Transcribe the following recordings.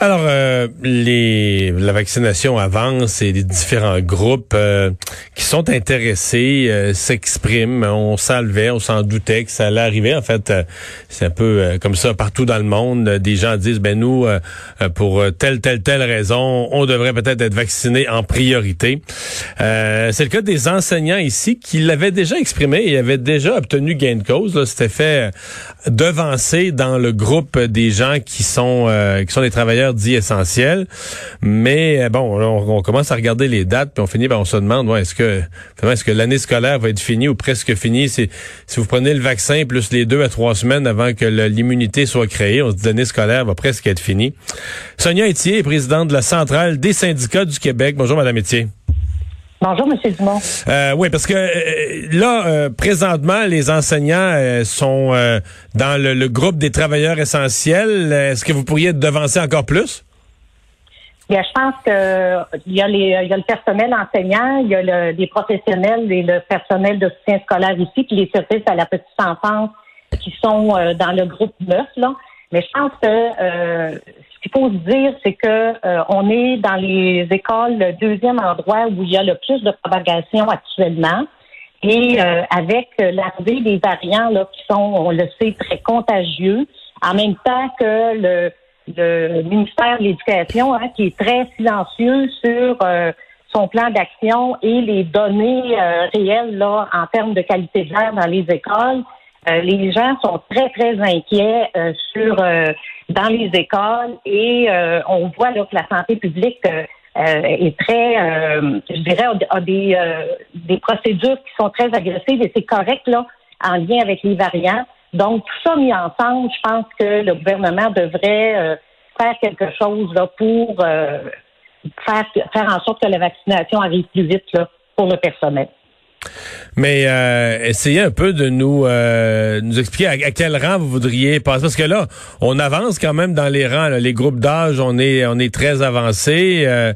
Alors, euh, les, la vaccination avance et les différents groupes euh, qui sont intéressés euh, s'expriment. On s'enlevait, on s'en doutait que ça allait arriver. En fait, euh, c'est un peu euh, comme ça partout dans le monde. Des gens disent, ben nous, euh, pour telle, telle, telle raison, on devrait peut-être être vacciné en priorité. C'est le cas des enseignants ici qui l'avaient déjà exprimé et avaient déjà obtenu gain de cause. C'était fait devancer dans le groupe des gens qui sont qui sont des travailleurs dits essentiels. Mais euh, bon, on, on commence à regarder les dates, puis on finit, ben, on se demande, ouais, est-ce que est-ce que l'année scolaire va être finie ou presque finie? C'est si vous prenez le vaccin plus les deux à trois semaines avant que l'immunité soit créée, on se dit l'année scolaire va presque être finie. Sonia Etier est présidente de la centrale des syndicats du Québec. Bonjour, Madame Etier. Bonjour, M. Dumont. Euh, oui, parce que euh, là, euh, présentement, les enseignants euh, sont euh, dans le, le groupe des travailleurs essentiels. Euh, Est-ce que vous pourriez devancer encore plus? Bien, je pense que il y a les, il y a le personnel enseignant, il y a le, les professionnels et le personnel de soutien scolaire ici, puis les services à la petite enfance qui sont euh, dans le groupe 9, là. Mais je pense que euh, ce qu'il faut se dire, c'est que euh, on est dans les écoles le deuxième endroit où il y a le plus de propagation actuellement. Et euh, avec l'arrivée des variants là, qui sont, on le sait, très contagieux, en même temps que le, le ministère de l'Éducation, hein, qui est très silencieux sur euh, son plan d'action et les données euh, réelles là, en termes de qualité de l'air dans les écoles. Euh, les gens sont très, très inquiets euh, sur euh, dans les écoles et euh, on voit là, que la santé publique euh, euh, est très, euh, je dirais, a, des, euh, des procédures qui sont très agressives et c'est correct là en lien avec les variants. Donc, tout ça mis ensemble, je pense que le gouvernement devrait euh, faire quelque chose là, pour faire, faire en sorte que la vaccination arrive plus vite là, pour le personnel. Mais euh, essayez un peu de nous euh, nous expliquer à, quel rang vous voudriez passer parce que là, on avance quand même dans les rangs. là. Les groupes d'âge, on est on est très avancé. Euh,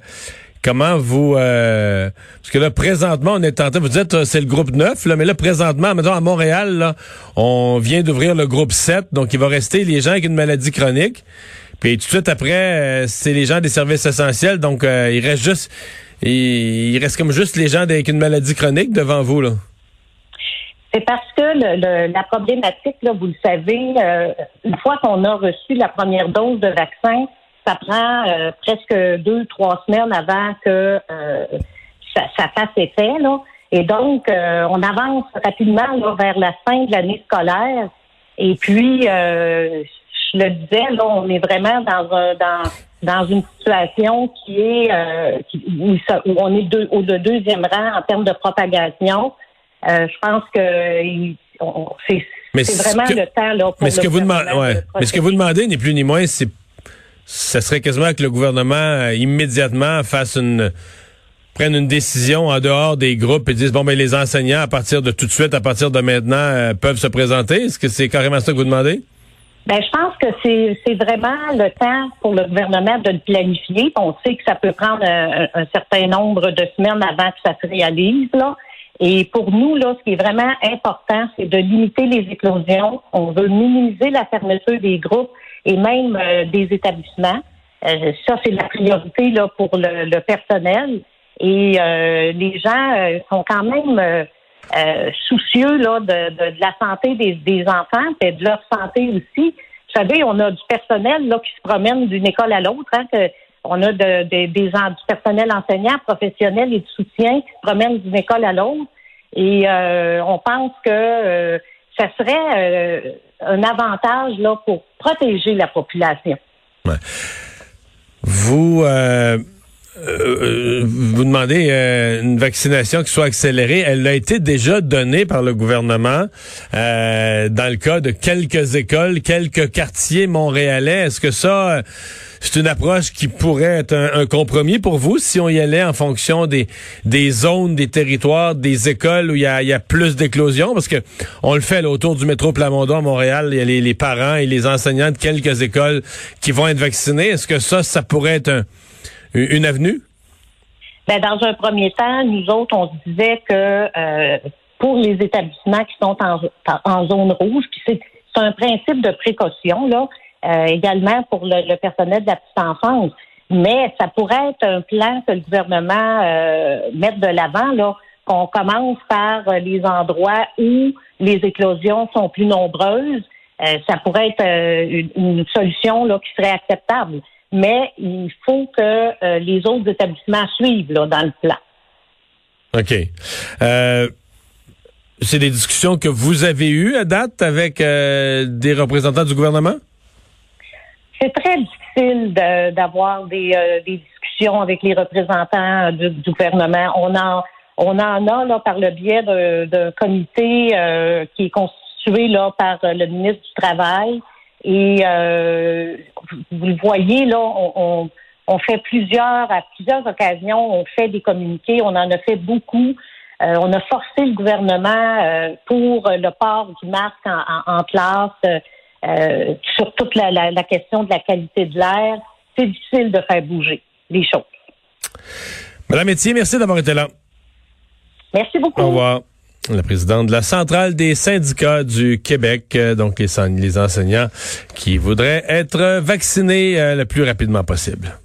comment vous euh, parce que là présentement on est tenté vous dites euh, c'est le groupe 9 là mais là présentement mettons à Montréal là, on vient d'ouvrir le groupe 7 donc il va rester les gens avec une maladie chronique. Puis tout de suite après euh, c'est les gens des services essentiels donc euh, il reste juste il, reste comme juste les gens avec une maladie chronique devant vous là. C'est parce que le, la problématique, là, vous le savez, euh, une fois qu'on a reçu la première dose de vaccin, ça prend euh, presque deux, trois semaines avant que euh, ça, fasse effet. Là. Et donc, on avance rapidement vers la fin de l'année scolaire. Et puis, je le disais, là, on est vraiment dans un, dans dans une situation qui est euh, qui- où, ça- où on est deux, au de deuxième rang en termes de propagation. Euh, je pense que c'est vraiment que- le temps là pour Mais ce le que vous demandez, ouais. de Mais ce que vous demandez n'est plus ni moins, c'est, ça serait quasiment que le gouvernement euh, immédiatement fasse une, prenne une décision en dehors des groupes et dise bon ben les enseignants à partir de tout de suite, à partir de maintenant, euh, peuvent se présenter. Est-ce que c'est carrément ça que vous demandez? Ben, je pense que c'est vraiment le temps pour le gouvernement de le planifier. On sait que ça peut prendre un, un certain nombre de semaines avant que ça se réalise. Là. Et pour nous, là, ce qui est vraiment important, c'est de limiter les éclosions. On veut minimiser la fermeture des groupes et même euh, des établissements. Euh, ça, c'est la priorité là, pour le, le personnel. Et euh, les gens euh, sont quand même euh, soucieux là, de, la santé des, enfants et de leur santé aussi. Vous savez, on a du personnel là, qui se promène d'une école à l'autre. Hein, on a de, de- des du personnel enseignant, professionnel et de soutien qui se promènent d'une école à l'autre. Et euh, on pense que euh, ça serait euh, un avantage là, pour protéger la population. Vous, euh, euh, vous demandez euh, une vaccination qui soit accélérée. Elle a été déjà donnée par le gouvernement euh, dans le cas de quelques écoles, quelques quartiers montréalais. Est-ce que ça, c'est une approche qui pourrait être un, compromis pour vous si on y allait en fonction des, des zones, des territoires, des écoles où il y a, y a plus d'éclosions? Parce que on le fait là, autour du métro Plamondon à Montréal. Il y a les, les parents et les enseignants de quelques écoles qui vont être vaccinés. Est-ce que ça, ça pourrait être un une avenue? Ben, dans un premier temps, nous autres, on se disait que euh, pour les établissements qui sont en, en zone rouge, puis c'est un principe de précaution, là, euh, également pour le, personnel de la petite enfance. Mais ça pourrait être un plan que le gouvernement euh, mette de l'avant, là, qu'on commence par les endroits où les éclosions sont plus nombreuses. ça pourrait être une, une, solution là, qui serait acceptable mais il faut que euh, les autres établissements suivent là, dans le plan. OK. Euh, c'est des discussions que vous avez eues à date avec euh, des représentants du gouvernement? C'est très difficile d'avoir des, discussions avec les représentants du, gouvernement. On en, on en a là, par le biais d'un comité qui est constitué là, par le ministre du Travail et euh, vous le voyez, là, on, on, fait plusieurs, à plusieurs occasions, on fait des communiqués, on en a fait beaucoup. Euh, on a forcé le gouvernement euh, pour le port du masque en, classe, euh, sur toute la, la, question de la qualité de l'air. C'est difficile de faire bouger les choses. Madame Métier, merci d'avoir été là. Merci beaucoup. Au revoir la présidente de la centrale des syndicats du Québec, euh, donc les, les enseignants qui voudraient être vaccinés euh, le plus rapidement possible.